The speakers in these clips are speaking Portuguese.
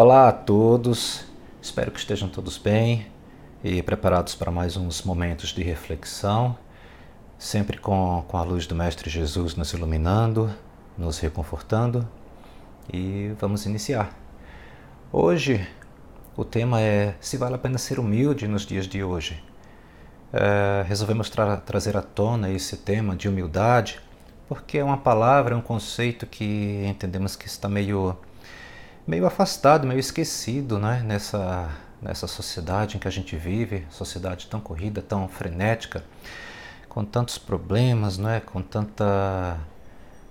Olá a todos, espero que estejam todos bem e preparados para mais uns momentos de reflexão, sempre com, com a luz do Mestre Jesus nos iluminando, nos reconfortando e vamos iniciar. Hoje o tema é se vale a pena ser humilde nos dias de hoje. É, resolvemos tra trazer à tona esse tema de humildade porque é uma palavra, é um conceito que entendemos que está meio meio afastado, meio esquecido né? nessa, nessa sociedade em que a gente vive, sociedade tão corrida, tão frenética, com tantos problemas, né? com, tanta,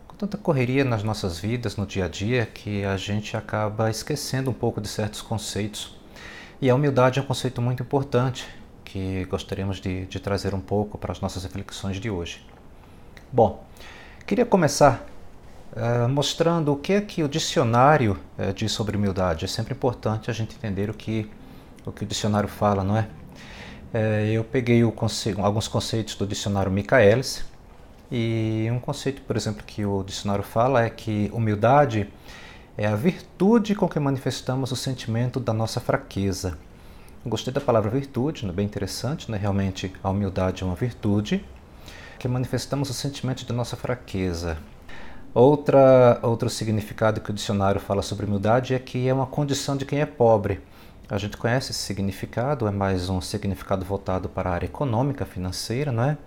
com tanta correria nas nossas vidas, no dia a dia, que a gente acaba esquecendo um pouco de certos conceitos. E a humildade é um conceito muito importante que gostaríamos de, de trazer um pouco para as nossas reflexões de hoje. Bom, queria começar Uh, mostrando o que é que o dicionário uh, diz sobre humildade. É sempre importante a gente entender o que o, que o dicionário fala, não é? Uh, eu peguei conce alguns conceitos do dicionário Michaelis e um conceito, por exemplo, que o dicionário fala é que humildade é a virtude com que manifestamos o sentimento da nossa fraqueza. Gostei da palavra virtude, é bem interessante, né? realmente a humildade é uma virtude que manifestamos o sentimento da nossa fraqueza. Outra, outro significado que o dicionário fala sobre humildade é que é uma condição de quem é pobre. A gente conhece esse significado, é mais um significado voltado para a área econômica, financeira, não é?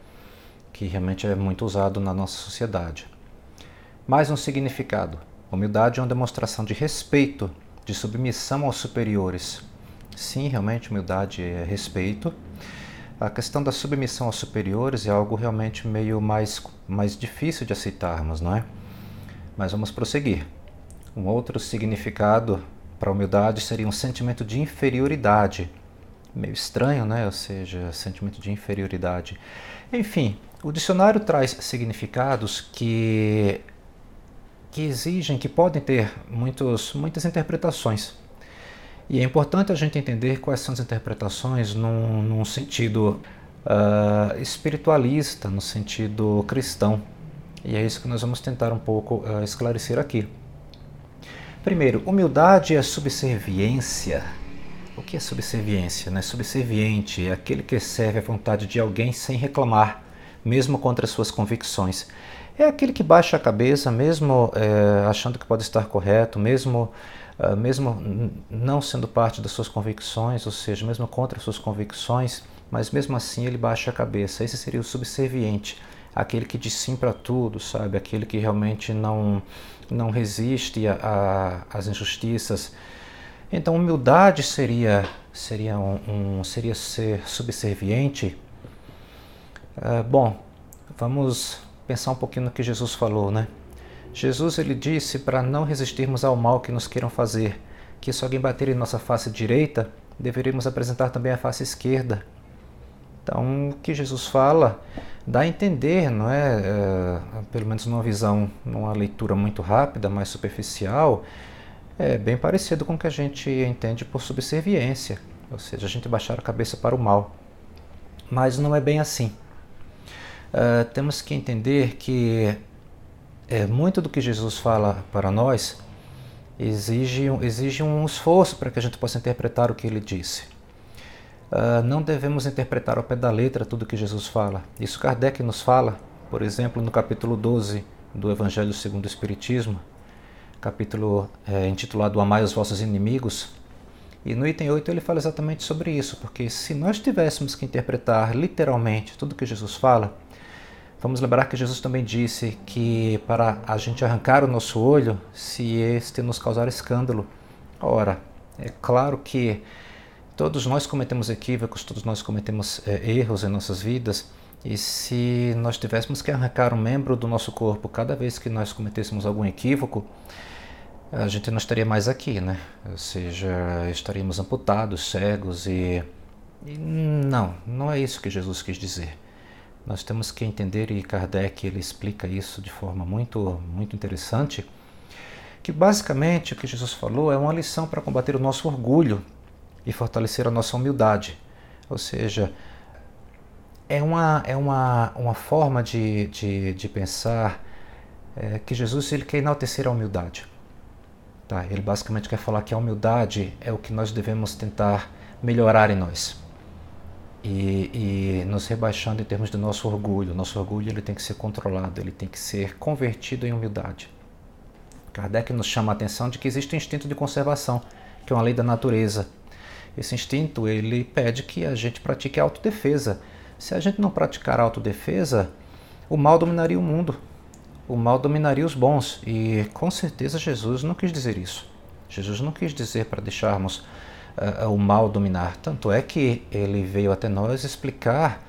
que realmente é muito usado na nossa sociedade. Mais um significado: humildade é uma demonstração de respeito, de submissão aos superiores. Sim, realmente, humildade é respeito. A questão da submissão aos superiores é algo realmente meio mais, mais difícil de aceitarmos, não é? Mas vamos prosseguir. Um outro significado para a humildade seria um sentimento de inferioridade. Meio estranho, né? Ou seja, sentimento de inferioridade. Enfim, o dicionário traz significados que, que exigem, que podem ter muitos, muitas interpretações. E é importante a gente entender quais são as interpretações num, num sentido uh, espiritualista, no sentido cristão. E é isso que nós vamos tentar um pouco uh, esclarecer aqui. Primeiro, humildade é subserviência. O que é subserviência? Né? Subserviente é aquele que serve à vontade de alguém sem reclamar, mesmo contra suas convicções. É aquele que baixa a cabeça, mesmo é, achando que pode estar correto, mesmo, uh, mesmo não sendo parte das suas convicções, ou seja, mesmo contra suas convicções, mas mesmo assim ele baixa a cabeça. Esse seria o subserviente aquele que diz sim para tudo, sabe? Aquele que realmente não, não resiste às injustiças. Então, humildade seria, seria, um, um seria ser subserviente. Uh, bom, vamos pensar um pouquinho no que Jesus falou, né? Jesus ele disse para não resistirmos ao mal que nos queiram fazer, que se alguém bater em nossa face direita, deveríamos apresentar também a face esquerda. Então, o que Jesus fala dá a entender, não é, é, pelo menos numa visão, numa leitura muito rápida, mais superficial, é bem parecido com o que a gente entende por subserviência, ou seja, a gente baixar a cabeça para o mal. Mas não é bem assim. Uh, temos que entender que é, muito do que Jesus fala para nós exige, exige um esforço para que a gente possa interpretar o que ele disse. Uh, não devemos interpretar ao pé da letra tudo que Jesus fala. Isso Kardec nos fala, por exemplo, no capítulo 12 do Evangelho segundo o Espiritismo, capítulo é, intitulado Amai os vossos inimigos. E no item 8 ele fala exatamente sobre isso, porque se nós tivéssemos que interpretar literalmente tudo que Jesus fala, vamos lembrar que Jesus também disse que para a gente arrancar o nosso olho, se este nos causar escândalo. Ora, é claro que Todos nós cometemos equívocos, todos nós cometemos é, erros em nossas vidas, e se nós tivéssemos que arrancar um membro do nosso corpo cada vez que nós cometêssemos algum equívoco, a gente não estaria mais aqui, né? Ou seja, estaríamos amputados, cegos e, e não, não é isso que Jesus quis dizer. Nós temos que entender e Kardec ele explica isso de forma muito muito interessante, que basicamente o que Jesus falou é uma lição para combater o nosso orgulho, e fortalecer a nossa humildade. Ou seja, é uma, é uma, uma forma de, de, de pensar é, que Jesus ele quer enaltecer a humildade. Tá? Ele basicamente quer falar que a humildade é o que nós devemos tentar melhorar em nós. E, e, nos rebaixando em termos do nosso orgulho. Nosso orgulho ele tem que ser controlado, ele tem que ser convertido em humildade. Kardec nos chama a atenção de que existe um instinto de conservação, que é uma lei da natureza. Esse instinto ele pede que a gente pratique a autodefesa. Se a gente não praticar a autodefesa, o mal dominaria o mundo. O mal dominaria os bons. E com certeza Jesus não quis dizer isso. Jesus não quis dizer para deixarmos uh, o mal dominar. Tanto é que ele veio até nós explicar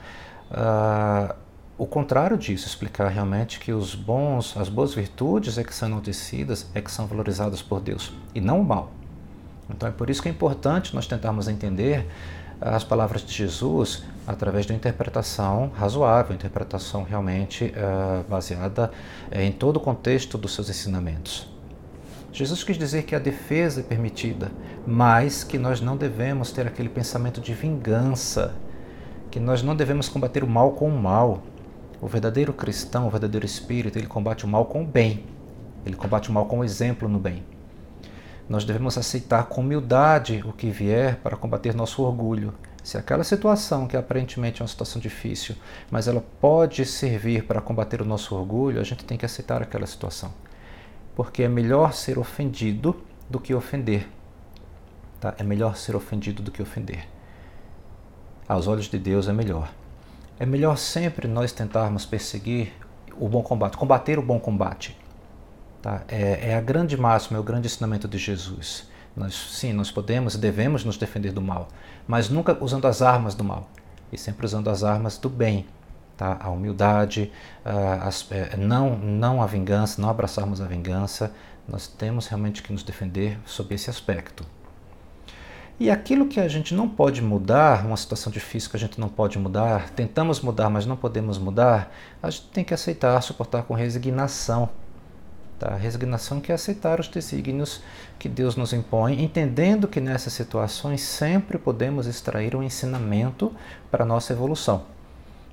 uh, o contrário disso, explicar realmente que os bons, as boas virtudes é que são enaltecidas, é que são valorizadas por Deus, e não o mal. Então é por isso que é importante nós tentarmos entender as palavras de Jesus através de uma interpretação razoável, interpretação realmente uh, baseada em todo o contexto dos seus ensinamentos. Jesus quis dizer que a defesa é permitida, mas que nós não devemos ter aquele pensamento de vingança, que nós não devemos combater o mal com o mal. O verdadeiro cristão, o verdadeiro espírito, ele combate o mal com o bem. Ele combate o mal com o exemplo no bem. Nós devemos aceitar com humildade o que vier para combater nosso orgulho. Se aquela situação, que aparentemente é uma situação difícil, mas ela pode servir para combater o nosso orgulho, a gente tem que aceitar aquela situação porque é melhor ser ofendido do que ofender. Tá? É melhor ser ofendido do que ofender. Aos olhos de Deus é melhor. É melhor sempre nós tentarmos perseguir o bom combate, combater o bom combate. Tá? É, é a grande máxima, é o grande ensinamento de Jesus. Nós, sim, nós podemos e devemos nos defender do mal, mas nunca usando as armas do mal, e sempre usando as armas do bem, tá? a humildade, uh, as, uh, não, não a vingança, não abraçarmos a vingança. Nós temos realmente que nos defender sob esse aspecto. E aquilo que a gente não pode mudar, uma situação difícil que a gente não pode mudar, tentamos mudar, mas não podemos mudar, a gente tem que aceitar, suportar com resignação. Tá? Resignação que é aceitar os desígnios que Deus nos impõe, entendendo que nessas situações sempre podemos extrair um ensinamento para a nossa evolução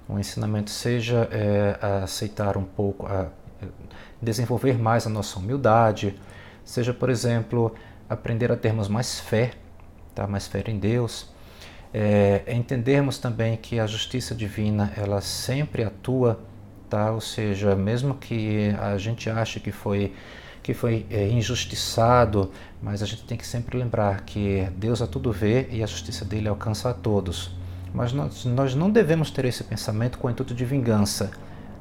um ensinamento seja é, aceitar um pouco, a, desenvolver mais a nossa humildade, seja, por exemplo, aprender a termos mais fé, tá? mais fé em Deus, é, entendermos também que a justiça divina ela sempre atua, tá? ou seja, mesmo que a gente ache que foi que foi é, injustiçado, mas a gente tem que sempre lembrar que Deus a tudo vê e a justiça dele alcança a todos. Mas nós, nós não devemos ter esse pensamento com o intuito de vingança.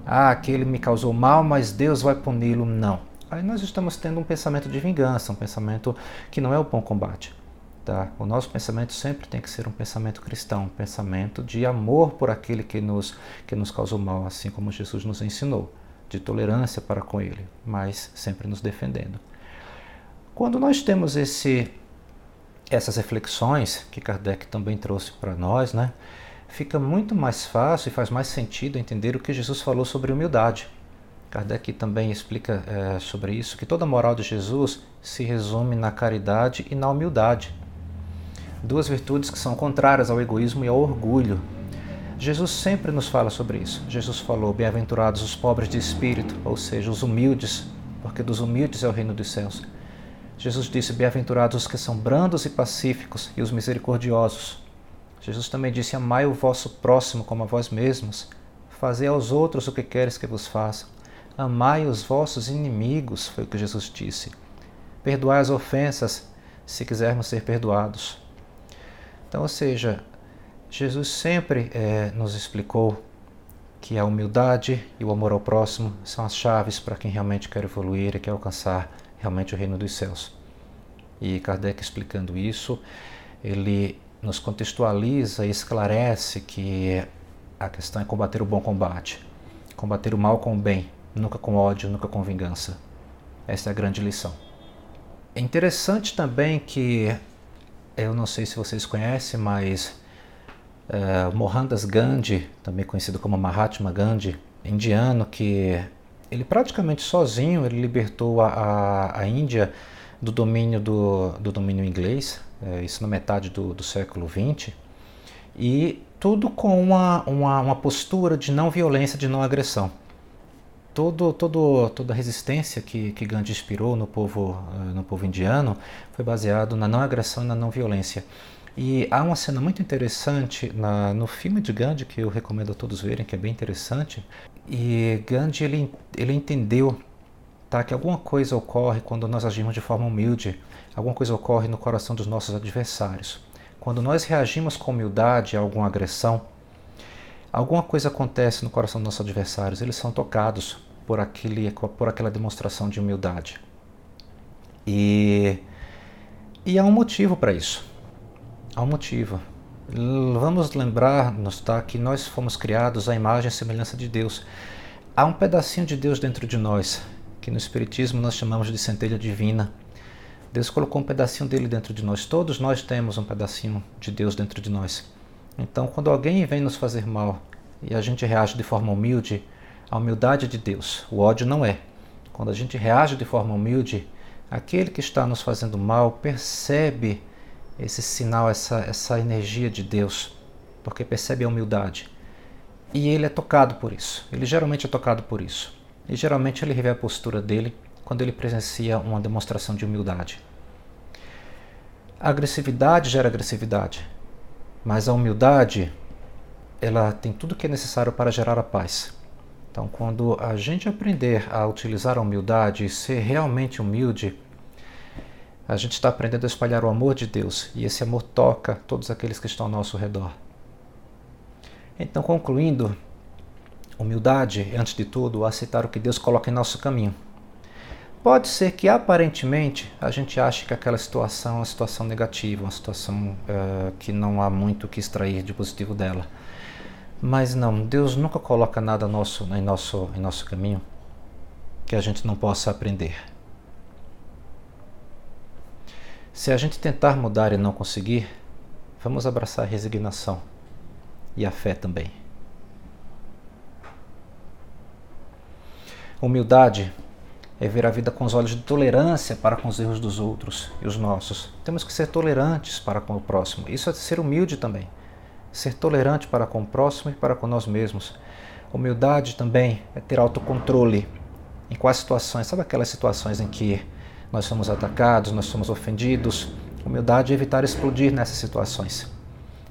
Ah, aquele me causou mal, mas Deus vai puni-lo. Não. Aí nós estamos tendo um pensamento de vingança, um pensamento que não é o bom combate. Tá? O nosso pensamento sempre tem que ser um pensamento cristão, um pensamento de amor por aquele que nos, que nos causou mal, assim como Jesus nos ensinou, de tolerância para com ele, mas sempre nos defendendo. Quando nós temos esse essas reflexões que Kardec também trouxe para nós, né, fica muito mais fácil e faz mais sentido entender o que Jesus falou sobre humildade. Kardec também explica é, sobre isso que toda a moral de Jesus se resume na caridade e na humildade. Duas virtudes que são contrárias ao egoísmo e ao orgulho. Jesus sempre nos fala sobre isso. Jesus falou: Bem-aventurados os pobres de espírito, ou seja, os humildes, porque dos humildes é o reino dos céus. Jesus disse: Bem-aventurados os que são brandos e pacíficos e os misericordiosos. Jesus também disse: Amai o vosso próximo como a vós mesmos. Fazei aos outros o que queres que vos façam. Amai os vossos inimigos, foi o que Jesus disse. Perdoai as ofensas, se quisermos ser perdoados. Então, ou seja, Jesus sempre é, nos explicou que a humildade e o amor ao próximo são as chaves para quem realmente quer evoluir e quer alcançar realmente o reino dos céus. E Kardec explicando isso, ele nos contextualiza e esclarece que a questão é combater o bom combate, combater o mal com o bem, nunca com ódio, nunca com vingança. Essa é a grande lição. É interessante também que, eu não sei se vocês conhecem, mas uh, Mohandas Gandhi, também conhecido como Mahatma Gandhi, indiano, que ele praticamente sozinho ele libertou a, a, a Índia do domínio do, do domínio inglês, é, isso na metade do, do século XX, e tudo com uma, uma, uma postura de não violência, de não agressão. Todo, todo, toda a resistência que, que Gandhi inspirou no povo, uh, no povo indiano foi baseado na não agressão e na não violência. E há uma cena muito interessante na, no filme de Gandhi que eu recomendo a todos verem, que é bem interessante. E Gandhi ele, ele entendeu tá, que alguma coisa ocorre quando nós agimos de forma humilde, alguma coisa ocorre no coração dos nossos adversários. Quando nós reagimos com humildade a alguma agressão, alguma coisa acontece no coração dos nossos adversários, eles são tocados por, aquele, por aquela demonstração de humildade. E, e há um motivo para isso. Há um motivo. Vamos lembrar-nos tá, que nós fomos criados à imagem e semelhança de Deus. Há um pedacinho de Deus dentro de nós, que no Espiritismo nós chamamos de centelha divina. Deus colocou um pedacinho dele dentro de nós. Todos nós temos um pedacinho de Deus dentro de nós. Então, quando alguém vem nos fazer mal e a gente reage de forma humilde, a humildade de Deus, o ódio não é. Quando a gente reage de forma humilde, aquele que está nos fazendo mal percebe esse sinal, essa, essa energia de Deus, porque percebe a humildade. E ele é tocado por isso. Ele geralmente é tocado por isso. E geralmente ele revê a postura dele quando ele presencia uma demonstração de humildade. A agressividade gera agressividade, mas a humildade ela tem tudo o que é necessário para gerar a paz. Então, quando a gente aprender a utilizar a humildade e ser realmente humilde, a gente está aprendendo a espalhar o amor de Deus e esse amor toca todos aqueles que estão ao nosso redor. Então, concluindo, humildade antes de tudo, aceitar o que Deus coloca em nosso caminho. Pode ser que aparentemente a gente ache que aquela situação é uma situação negativa, uma situação uh, que não há muito o que extrair de positivo dela. Mas não, Deus nunca coloca nada nosso, em, nosso, em nosso caminho que a gente não possa aprender. Se a gente tentar mudar e não conseguir, vamos abraçar a resignação e a fé também. Humildade é ver a vida com os olhos de tolerância para com os erros dos outros e os nossos. Temos que ser tolerantes para com o próximo. Isso é ser humilde também. Ser tolerante para com o próximo e para com nós mesmos. Humildade também é ter autocontrole. Em quais situações? Sabe aquelas situações em que nós somos atacados, nós somos ofendidos? Humildade é evitar explodir nessas situações.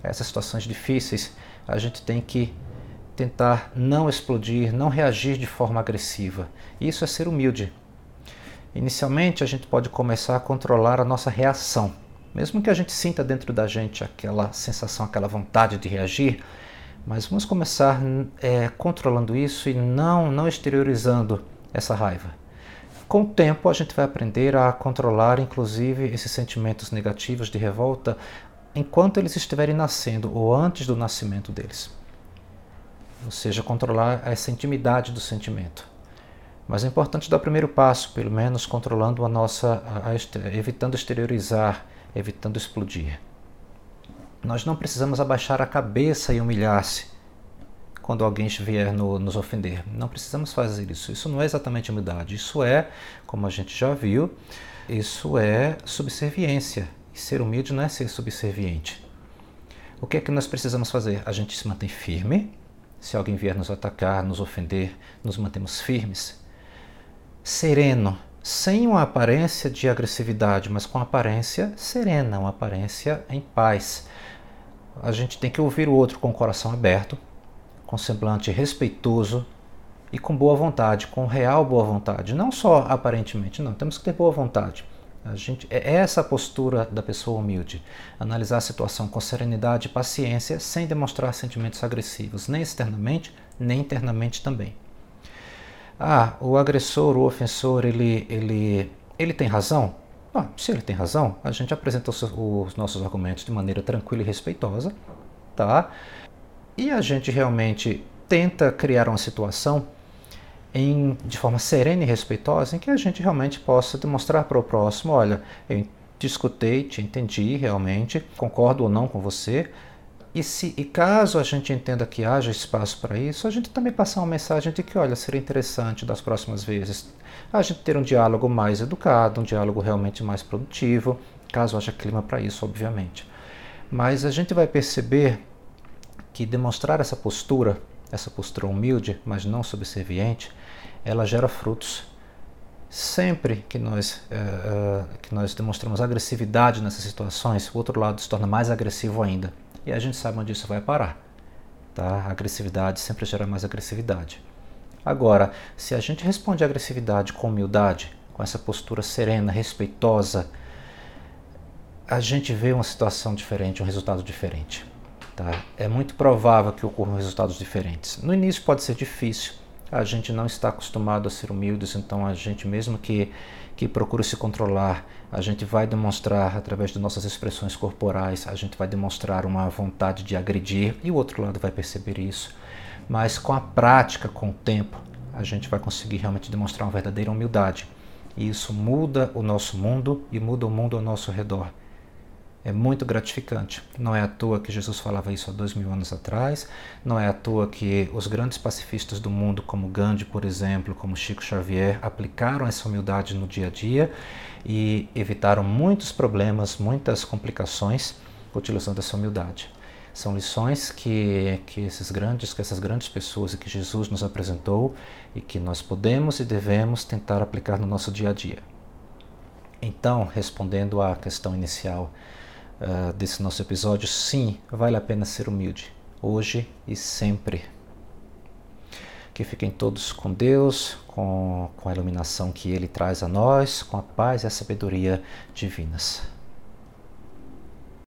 Essas situações difíceis, a gente tem que tentar não explodir, não reagir de forma agressiva. Isso é ser humilde. Inicialmente, a gente pode começar a controlar a nossa reação. Mesmo que a gente sinta dentro da gente aquela sensação, aquela vontade de reagir, mas vamos começar é, controlando isso e não, não exteriorizando essa raiva. Com o tempo, a gente vai aprender a controlar, inclusive, esses sentimentos negativos de revolta enquanto eles estiverem nascendo ou antes do nascimento deles ou seja, controlar essa intimidade do sentimento. Mas é importante dar o primeiro passo, pelo menos controlando a nossa, a, a, evitando exteriorizar, evitando explodir. Nós não precisamos abaixar a cabeça e humilhar-se quando alguém vier no, nos ofender. Não precisamos fazer isso. Isso não é exatamente humildade. Isso é, como a gente já viu, isso é subserviência. Ser humilde não é ser subserviente. O que é que nós precisamos fazer? A gente se mantém firme, se alguém vier nos atacar, nos ofender, nos mantemos firmes. Sereno, sem uma aparência de agressividade, mas com aparência serena, uma aparência em paz. A gente tem que ouvir o outro com o coração aberto, com semblante respeitoso e com boa vontade, com real boa vontade. Não só aparentemente, não, temos que ter boa vontade. A gente, é essa a postura da pessoa humilde. Analisar a situação com serenidade e paciência, sem demonstrar sentimentos agressivos, nem externamente, nem internamente também. Ah, o agressor, o ofensor, ele, ele, ele tem razão? Ah, se ele tem razão, a gente apresenta os, os nossos argumentos de maneira tranquila e respeitosa, tá? E a gente realmente tenta criar uma situação em, de forma serena e respeitosa, em que a gente realmente possa demonstrar para o próximo: olha, eu te escutei, te entendi realmente, concordo ou não com você. E, se, e caso a gente entenda que haja espaço para isso, a gente também passar uma mensagem de que, olha, seria interessante das próximas vezes a gente ter um diálogo mais educado, um diálogo realmente mais produtivo, caso haja clima para isso, obviamente. Mas a gente vai perceber que demonstrar essa postura essa postura humilde, mas não subserviente, ela gera frutos. Sempre que nós, uh, uh, que nós demonstramos agressividade nessas situações, o outro lado se torna mais agressivo ainda. E a gente sabe onde isso vai parar. Tá? Agressividade sempre gera mais agressividade. Agora, se a gente responde à agressividade com humildade, com essa postura serena, respeitosa, a gente vê uma situação diferente, um resultado diferente. Tá? É muito provável que ocorram resultados diferentes. No início pode ser difícil, a gente não está acostumado a ser humildes, então a gente, mesmo que, que procure se controlar, a gente vai demonstrar, através de nossas expressões corporais, a gente vai demonstrar uma vontade de agredir e o outro lado vai perceber isso. Mas com a prática, com o tempo, a gente vai conseguir realmente demonstrar uma verdadeira humildade. E isso muda o nosso mundo e muda o mundo ao nosso redor é muito gratificante. Não é à toa que Jesus falava isso há dois mil anos atrás, não é à toa que os grandes pacifistas do mundo, como Gandhi, por exemplo, como Chico Xavier, aplicaram essa humildade no dia a dia e evitaram muitos problemas, muitas complicações utilizando essa humildade. São lições que, que, esses grandes, que essas grandes pessoas e que Jesus nos apresentou e que nós podemos e devemos tentar aplicar no nosso dia a dia. Então, respondendo à questão inicial, uh, desse nosso episódio, sim, vale a pena ser humilde, hoje e sempre. Que fiquem todos com Deus, com, com a iluminação que Ele traz a nós, com a paz e a sabedoria divinas.